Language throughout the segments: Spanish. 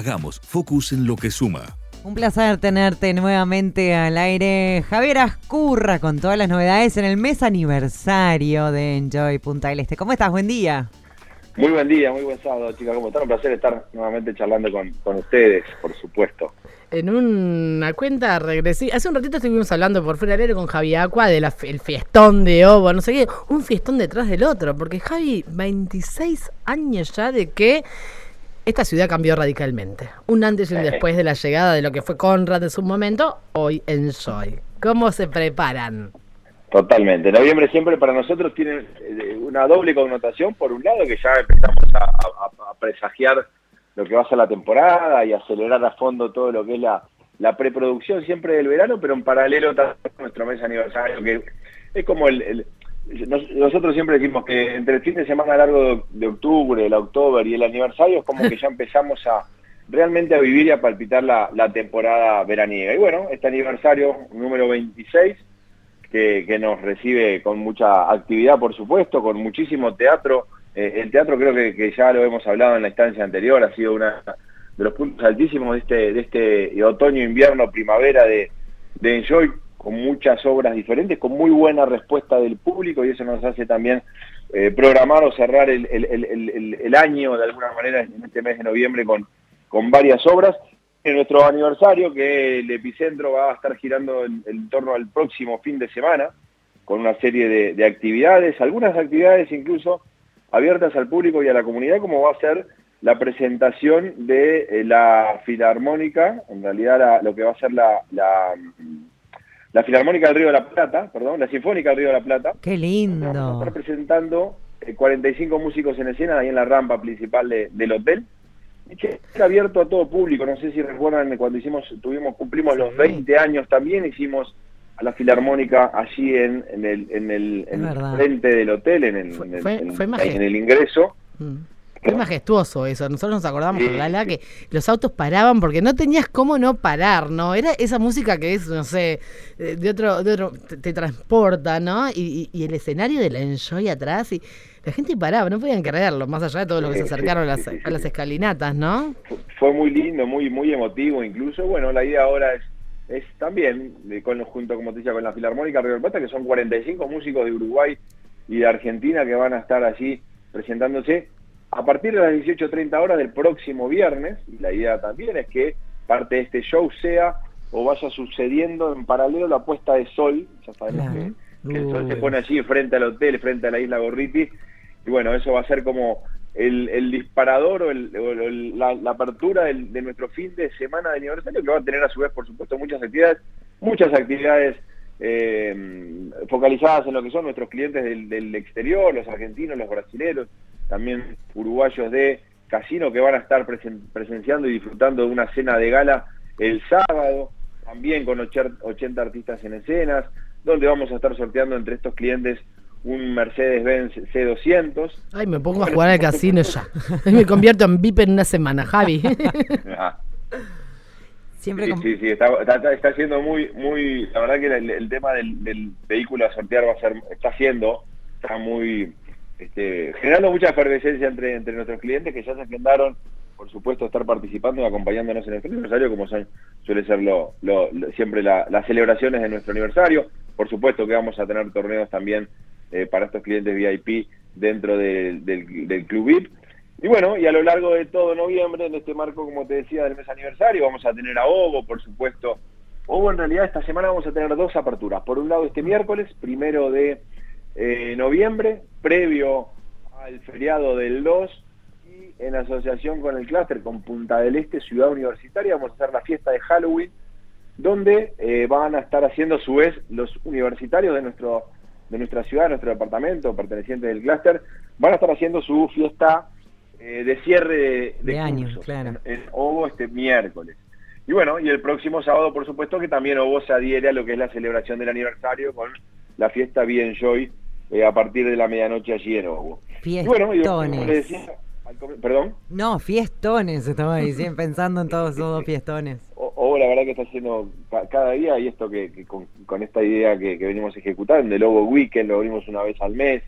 Hagamos focus en lo que suma. Un placer tenerte nuevamente al aire. Javier Ascurra con todas las novedades en el mes aniversario de Enjoy Punta del Este. ¿Cómo estás? Buen día. Muy buen día, muy buen sábado, chicas. ¿Cómo están? Un placer estar nuevamente charlando con, con ustedes, por supuesto. En una cuenta regresiva. Hace un ratito estuvimos hablando por fuera del aire con Javi Aqua del fiestón de Ovo, no sé qué. Un fiestón detrás del otro. Porque Javi, 26 años ya de que esta ciudad cambió radicalmente. Un antes y un después de la llegada de lo que fue Conrad en su momento, hoy en Soy. ¿Cómo se preparan? Totalmente. Noviembre siempre para nosotros tiene eh, una doble connotación. Por un lado, que ya empezamos a, presagiar lo que va a ser la temporada y acelerar a fondo todo lo que es la, la preproducción siempre del verano, pero en paralelo también nuestro mes aniversario, que es como el, nosotros siempre decimos que entre el fin de semana largo de, octubre, el octubre y el aniversario es como que ya empezamos a realmente a vivir y a palpitar la, temporada veraniega. Y bueno, este aniversario número 26, que, que, nos recibe con mucha actividad, por supuesto, con muchísimo teatro. Eh, el teatro creo que, ya lo hemos hablado en la instancia anterior, ha sido uno de los puntos altísimos de este, de este otoño, invierno, primavera de, de Enjoy, con muchas obras diferentes, con muy buena respuesta del público y eso nos hace también eh, programar o cerrar el, año de alguna manera en este mes de noviembre con, con varias obras. En nuestro aniversario, que el epicentro va a estar girando en, torno al próximo fin de semana, con una serie de, actividades, algunas actividades incluso abiertas al público y a la comunidad, como va a ser la presentación de eh, la Filarmónica, en realidad lo que va a ser la Filarmónica del Río de la Plata, perdón, la Sinfónica del Río de la Plata. Qué lindo. Vamos a estar presentando 45 eh, músicos en escena ahí en la rampa principal del hotel. Está abierto a todo público, no sé si recuerdan cuando hicimos, tuvimos, cumplimos los 20 años también, hicimos a la Filarmónica allí en, el, en el, frente del hotel, en el, en el, ingreso. Mm. Qué majestuoso eso. Nosotros nos acordamos con Lala que los autos paraban porque no tenías cómo no parar, ¿no? Era esa música que es, no sé, eh, de otro, de otro te, transporta, ¿no? Y, el escenario de la Enjoy atrás y la gente paraba, no podían creerlo, más allá de todos los que se acercaron a, las, a las escalinatas, ¿no? Fue muy lindo, muy muy emotivo incluso. Bueno, la idea ahora es es también, con, junto, como te decía, con la Filarmónica Río Plata, que son 45 músicos de Uruguay y de Argentina que van a estar allí presentándose a partir de las 18.30 horas del próximo viernes, y la idea también es que parte de este show sea o vaya sucediendo en paralelo la puesta de sol, ya sabemos que, el sol se pone allí frente al hotel, frente a la isla Gorriti, y bueno, eso va a ser como el, disparador o, la, apertura de nuestro fin de semana de aniversario, que va a tener a su vez, por supuesto, muchas actividades, muchas actividades eh, focalizadas en lo que son nuestros clientes del, del exterior, los argentinos, los brasileños, también uruguayos de casino que van a estar presenciando y disfrutando de una cena de gala el sábado, también con 80 artistas en escenas, donde vamos a estar sorteando entre estos clientes un Mercedes-Benz C200. Ay, me pongo a jugar al casino ya. me convierto en VIP en una semana, Javi. Ah. Siempre sí, sí, está, está, siendo muy, muy, la verdad que el, tema del, del, vehículo a sortear va a ser, está siendo, está muy, este, generando mucha efervescencia entre, entre nuestros clientes que ya se agendaron, por supuesto, estar participando y acompañándonos en este aniversario, como son, suele ser lo, siempre las celebraciones de nuestro aniversario. Por supuesto que vamos a tener torneos también eh, para estos clientes VIP dentro del, del Club VIP. Y bueno, y a lo largo de todo noviembre, en este marco, como te decía, del mes aniversario, vamos a tener a Ovo, por supuesto. Ovo, en realidad, esta semana vamos a tener dos aperturas. Por un lado, este miércoles, primero de eh, noviembre, previo al feriado del 2 y en asociación con el clúster con Punta del Este, Ciudad Universitaria, vamos a hacer la fiesta de Halloween, donde eh, van a estar haciendo a su vez los universitarios de nuestro de nuestra ciudad, de nuestro departamento, perteneciente del clúster, van a estar haciendo su fiesta eh, de cierre de, año, claro. en, en Ovo este miércoles. Y bueno, y el próximo sábado, por supuesto, que también Ovo se adhiere a lo que es la celebración del aniversario con la fiesta Bien Joy eh, a partir de la medianoche allí en. Fiestones. ¿Perdón? No, fiestones, estaba diciendo, pensando en todos esos fiestones. O, la verdad que está haciendo cada día y esto que, con, esta idea que, venimos ejecutando, el Logo Weekend, lo abrimos una vez al mes,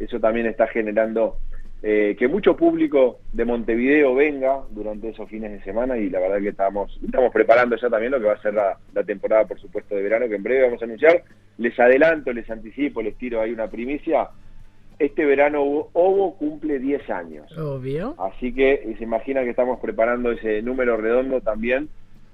eso también está generando eh, que mucho público de Montevideo venga durante esos fines de semana y la verdad que estamos, estamos preparando ya también lo que va a ser la, la temporada, por supuesto, de verano, que en breve vamos a anunciar. Les adelanto, les anticipo, les tiro ahí una primicia. Este verano Ovo cumple 10 años. Obvio. Así que se imagina que estamos preparando ese número redondo también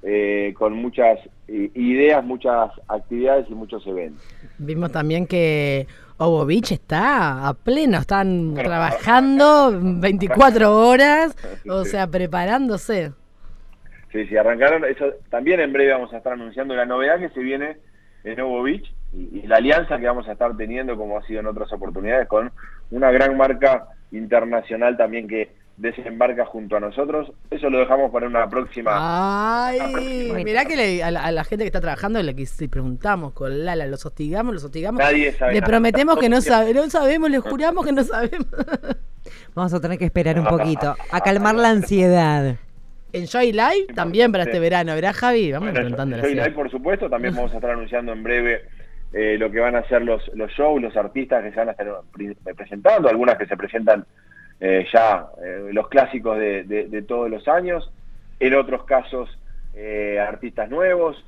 eh, con muchas ideas, muchas actividades y muchos eventos. Vimos también que Ovo Beach está a pleno, están trabajando 24 horas, o sea, preparándose. Sí, sí, arrancaron. Eso, también en breve vamos a estar anunciando la novedad que se viene en Ovo Beach y, y la alianza que vamos a estar teniendo, como ha sido en otras oportunidades, con una gran marca internacional también que desembarca junto a nosotros. Eso lo dejamos para una próxima. Ay, mirá que le- a, la, a la gente que está trabajando le, que si preguntamos con Lala, los hostigamos, los hostigamos. Nadie sabe le nada. prometemos que no, sabe, no sabemos, le juramos que no sabemos. Vamos a tener que esperar un poquito, a calmar la ansiedad. Enjoy Live también para este verano, ¿verdad, Javi? Vamos Bueno, preguntando Soy Live, por supuesto, también vamos a estar anunciando en breve eh, lo que van a ser los, los shows, los artistas que se van a estar pri- presentando, algunas que se presentan eh, ya, eh, los clásicos de, de- de todos los años, en otros casos eh, artistas nuevos,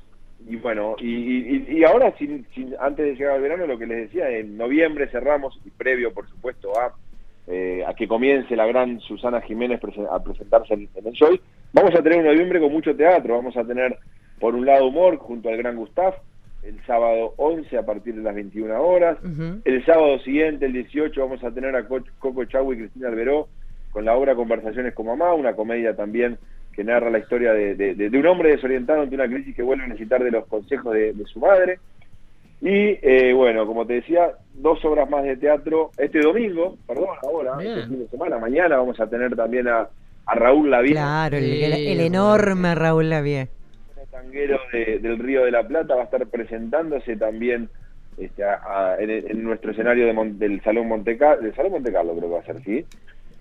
y bueno, y, y- y ahora, sin- sin- antes de llegar al verano, lo que les decía, en noviembre cerramos, y previo, por supuesto, a, eh, a que comience la gran Susana Jiménez a presentarse en, en el show, vamos a tener un noviembre con mucho teatro, vamos a tener, por un lado, humor junto al gran Gustav, el sábado 11 a partir de las 21 horas, el sábado siguiente, el 18, vamos a tener a Co- Coco Chau y Cristina Alberó con la obra Conversaciones con Mamá, una comedia también que narra la historia de, de- de- de un hombre desorientado ante una crisis que vuelve a necesitar de los consejos de su madre. Y eh, bueno, como te decía, dos obras más de teatro este domingo, perdón, ahora, Bien. este fin de semana, mañana vamos a tener también a, a Raúl Lavín, Claro, el, el- el enorme Raúl Lavie. tanguero de- del Río de la Plata, va a estar presentándose también este, a- a- en, en nuestro escenario de Mon- del Salón Monte Carlo, del Salón Monte Carlo creo que va a ser, ¿sí?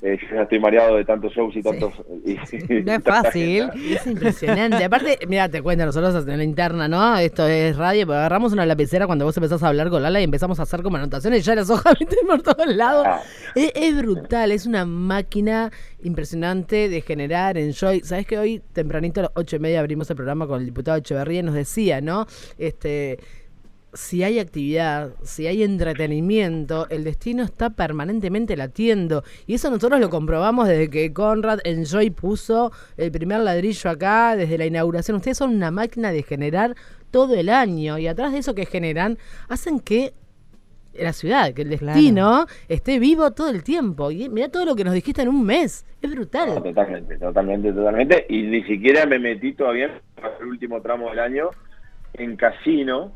Eh, yo ya estoy mareado de tantos shows y tantos... y No es fácil. gente. Es impresionante. Aparte, mira, te cuento, nosotros en la interna, ¿no? Esto es radio, pero agarramos una lapicera cuando vos empezás a hablar con Lala y empezamos a hacer como anotaciones y ya las hojas viste por todos lados. Ah. Es, es brutal, es una máquina impresionante de generar enjoy. Sabes que hoy tempranito a las ocho y media abrimos el programa con el diputado Echeverría y nos decía, ¿no? Este si hay actividad, si hay entretenimiento, el destino está permanentemente latiendo. Y eso nosotros lo comprobamos desde que Conrad Enjoy puso el primer ladrillo acá, desde la inauguración. Ustedes son una máquina de generar todo el año. Y atrás de eso que generan, hacen que la ciudad, que el destino esté vivo todo el tiempo. Y mira todo lo que nos dijiste en un mes. Es No, brutal. totalmente, totalmente, totalmente. Y ni siquiera me metí todavía en el último tramo del año en Casino,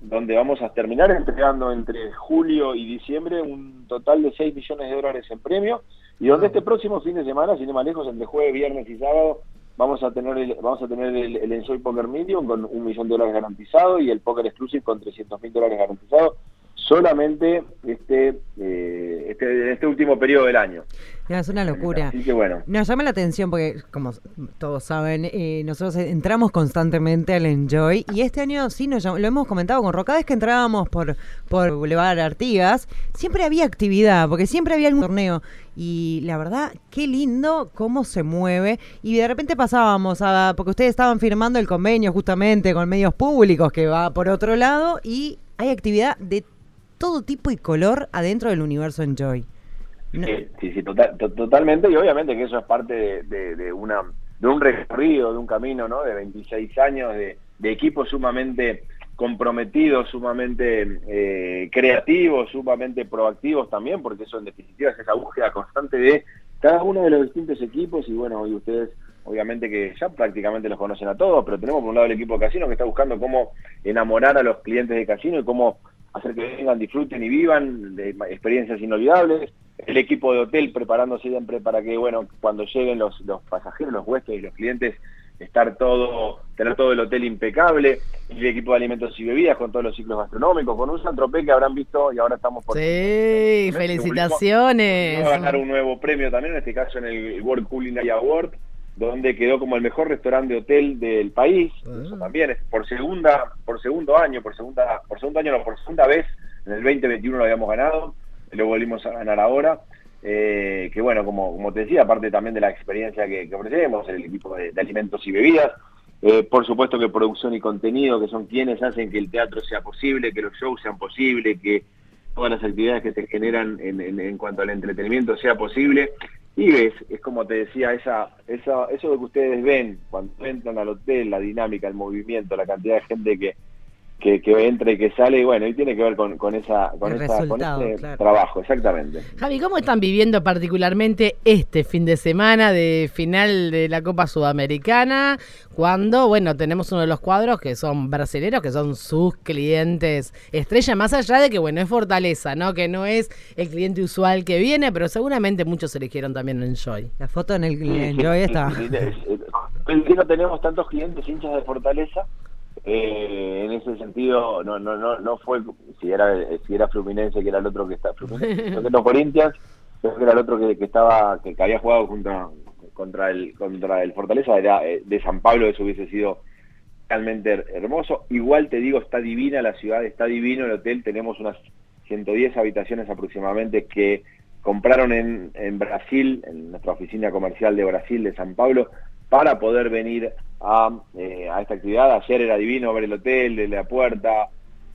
donde vamos a terminar entregando entre julio y diciembre un total de 6 millones de dólares en premios y donde este próximo fin de semana, sin ir más lejos, entre jueves, viernes y sábado, vamos a tener el, vamos a tener el, el Enjoy Poker Medium con un millón de dólares garantizado y el Poker Exclusive con 300 mil dólares garantizados solamente este, eh, este, este último periodo del año. Es una locura. Así que bueno. Nos llama la atención porque, como todos saben, eh, nosotros entramos constantemente al Enjoy y este año sí nos llamó- lo hemos comentado con Ro, cada vez que entrábamos por, por Boulevard Artigas, siempre había actividad, porque siempre había algún torneo. Y la verdad, qué lindo cómo se mueve. Y de repente pasábamos a, porque ustedes estaban firmando el convenio justamente con medios públicos que va por otro lado y hay actividad de todo tipo y color adentro del universo Enjoy. No- Sí, sí, sí, total- to- totalmente, y obviamente que eso es parte de, de- de una de un recorrido, de un camino, ¿no? De 26 años de, de equipos sumamente comprometidos, sumamente eh, creativos, sumamente proactivos también, porque eso en definitiva es esa búsqueda constante de cada uno de los distintos equipos, y bueno, hoy ustedes obviamente que ya prácticamente los conocen a todos, pero tenemos por un lado el equipo de casino que está buscando cómo enamorar a los clientes de casino y cómo hacer que vengan, disfruten y vivan de experiencias inolvidables. El equipo de hotel preparándose siempre para que, bueno, cuando lleguen los, los pasajeros, los huéspedes y los clientes, estar todo, tener todo el hotel impecable. El equipo de alimentos y bebidas con todos los ciclos gastronómicos, con un Santropé que habrán visto y ahora estamos por... Sí, felicitaciones. Va a ganar un nuevo premio también, en este caso en el World Culinary Award, donde quedó como el mejor restaurante de hotel del país. Eso también es por segunda, por segundo año, por segunda, por segundo año, no, por segunda vez, en el 2021 lo habíamos ganado, lo volvimos a ganar ahora. eh, que bueno, como, como te decía, aparte también de la experiencia que, que ofrecemos, el equipo de, de alimentos y bebidas, eh, por supuesto que producción y contenido, que son quienes hacen que el teatro sea posible, que los shows sean posibles, que todas las actividades que se generan en, en, en cuanto al entretenimiento sea posible. Y ves, es como te decía, esa, esa, eso de que ustedes ven cuando entran al hotel, la dinámica, el movimiento, la cantidad de gente que, que, que entra y que sale, y bueno, y tiene que ver con, con esa, con, esa, con ese claro. trabajo, exactamente. Javi, ¿cómo están viviendo particularmente este fin de semana de final de la Copa Sudamericana? Cuando, bueno, tenemos uno de los cuadros que son brasileños, que son sus clientes estrella, más allá de que, bueno, es Fortaleza, ¿no? Que no es el cliente usual que viene, pero seguramente muchos eligieron también Enjoy. La foto en el en sí, Joy sí, está. sí, sí, sí. Es que no tenemos tantos clientes hinchas de Fortaleza. Eh, en ese sentido, no no no no fue si era si era Fluminense que era el otro que está Fluminense, creo que no Corinthians, creo que era el otro que, que estaba que, que había jugado contra contra el contra el Fortaleza era eh, de San Pablo, eso hubiese sido realmente her- hermoso. Igual te digo, está divina la ciudad, está divino el hotel, tenemos unas 110 habitaciones aproximadamente que compraron en, en Brasil, en nuestra oficina comercial de Brasil, de San Pablo, para poder venir a, eh, a esta actividad. Ayer era divino ver el hotel, de la puerta,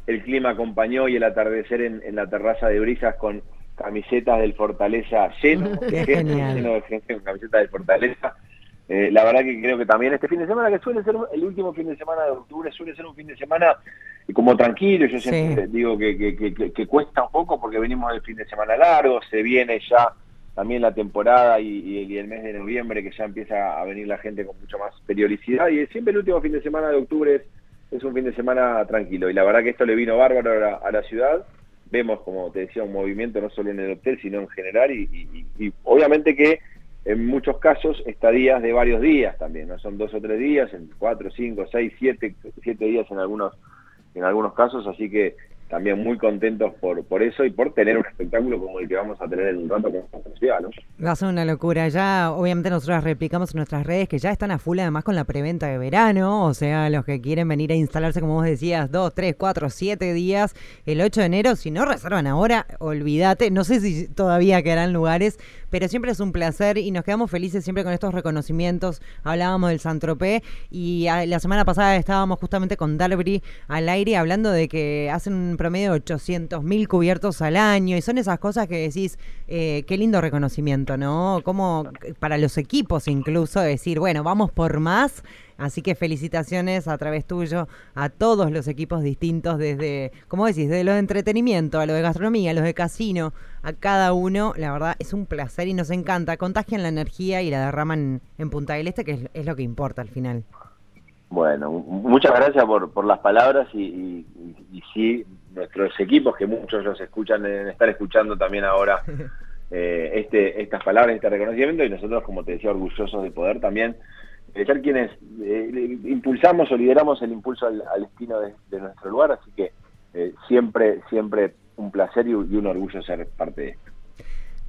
el clima acompañó y el atardecer en, en la terraza de brisas con camisetas del Fortaleza lleno, lleno de gente con camisetas del Fortaleza. Eh, la verdad que creo que también este fin de semana, que suele ser el último fin de semana de octubre, suele ser un fin de semana como tranquilo. Yo siempre Sí. digo que, que, que- que- que cuesta un poco porque venimos del fin de semana largo, se viene ya también la temporada y, el mes de noviembre que ya empieza a venir la gente con mucho más periodicidad. Y siempre el último fin de semana de octubre es, es un fin de semana tranquilo. Y la verdad que esto le vino bárbaro a la, a la ciudad. Vemos, como te decía, un movimiento no solo en el hotel, sino en general. Y obviamente que en muchos casos estadías de varios días también, no son dos o tres días, en cuatro, cinco, seis, siete, siete días en algunos en algunos casos, así que también muy contentos por, por eso y por tener un espectáculo como el que vamos a tener en un rato con esta ciudad, ¿no? Va a ser una locura. Ya, obviamente, nosotros replicamos nuestras redes que ya están a full, además, con la preventa de verano. O sea, los que quieren venir a instalarse, como vos decías, dos, tres, cuatro, siete días, el 8 de enero, si no reservan ahora, olvídate. No sé si todavía quedarán lugares, pero siempre es un placer y nos quedamos felices siempre con estos reconocimientos. Hablábamos del Santropé y ah, la semana pasada estábamos justamente con Dalbri al aire hablando de que hacen un promedio de 800 mil cubiertos al año y son esas cosas que decís, eh, qué lindo reconocimiento, ¿no? Como para los equipos incluso decir, bueno, vamos por más. Así que felicitaciones a través tuyo a todos los equipos distintos, desde, como decís, de lo de entretenimiento, a lo de gastronomía, a los de casino, a cada uno. La verdad es un placer y nos encanta. Contagian la energía y la derraman en Punta del Este, que es, es lo que importa al final. Bueno, mu- muchas gracias por, por las palabras y, y, y- y sí, nuestros equipos, que muchos los escuchan, deben estar escuchando también ahora eh, este, estas palabras, este reconocimiento y nosotros, como te decía, orgullosos de poder también eh, ser quienes eh, impulsamos o lideramos el impulso al, al destino de, de nuestro lugar, así que eh, siempre, siempre un placer y, un- y un orgullo ser parte de esto.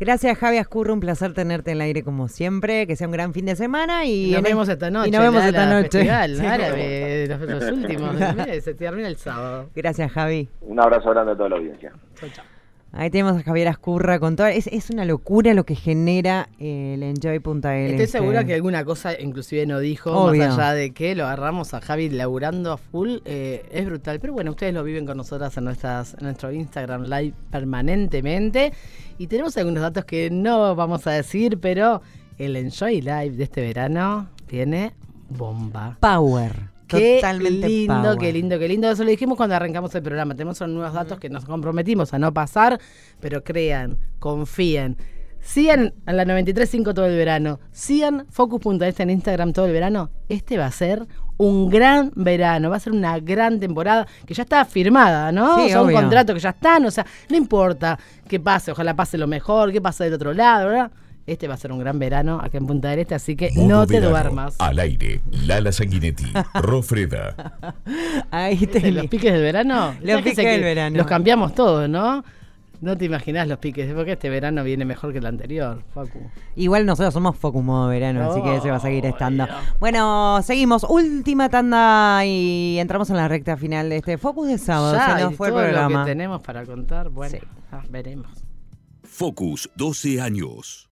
Gracias, Javi Ascurro. Un placer tenerte en el aire como siempre. Que sea un gran fin de semana y, Y nos en- vemos esta noche. Y nos vemos esta noche. Festival Sí. árabe, los, los últimos. Se termina el sábado. Gracias, Javi. Un abrazo grande a toda la audiencia. Chau, chau. Ahí tenemos a Javier Ascurra con todo. Es, es una locura lo que genera eh, el Enjoy Punta del Estoy Este. segura que alguna cosa inclusive no dijo, Obvio. más allá de que lo agarramos a Javi laburando a full, eh, es brutal. Pero bueno, ustedes lo viven con nosotras en, nuestras, en nuestro Instagram Live permanentemente. Y tenemos algunos datos que no vamos a decir, pero el Enjoy Live de este verano tiene bomba. Power. Qué Totalmente lindo, power. qué lindo, qué lindo. Eso lo dijimos cuando arrancamos el programa. Tenemos unos nuevos datos que nos comprometimos a no pasar, pero crean, confíen. Sigan a la 93.5 todo el verano. Sigan Focus.este en Instagram todo el verano. Este va a ser un gran verano. Va a ser una gran temporada que ya está firmada, ¿no? Sí, Son obvio. contratos que ya están. O sea, no importa qué pase. Ojalá pase lo mejor, qué pase del otro lado, ¿verdad? Este va a ser un gran verano acá en Punta del Este, así que Modo no te duermas. Al aire, Lala Sanguinetti, Rofreda. Ahí te ¿Los piques del verano? Los ¿Sabes que piques del verano. Los cambiamos todos, ¿no? No te imaginas los piques, porque este verano viene mejor que el anterior, Facu. Igual nosotros somos Focus Modo Verano, así que ese va a seguir estando. Obvio. Bueno, seguimos. Última tanda y entramos en la recta final de este Focus de sábado. Ya, Se nos fue el todo lo programa. que tenemos para contar, bueno, Sí. ah, veremos. Focus, 12 años.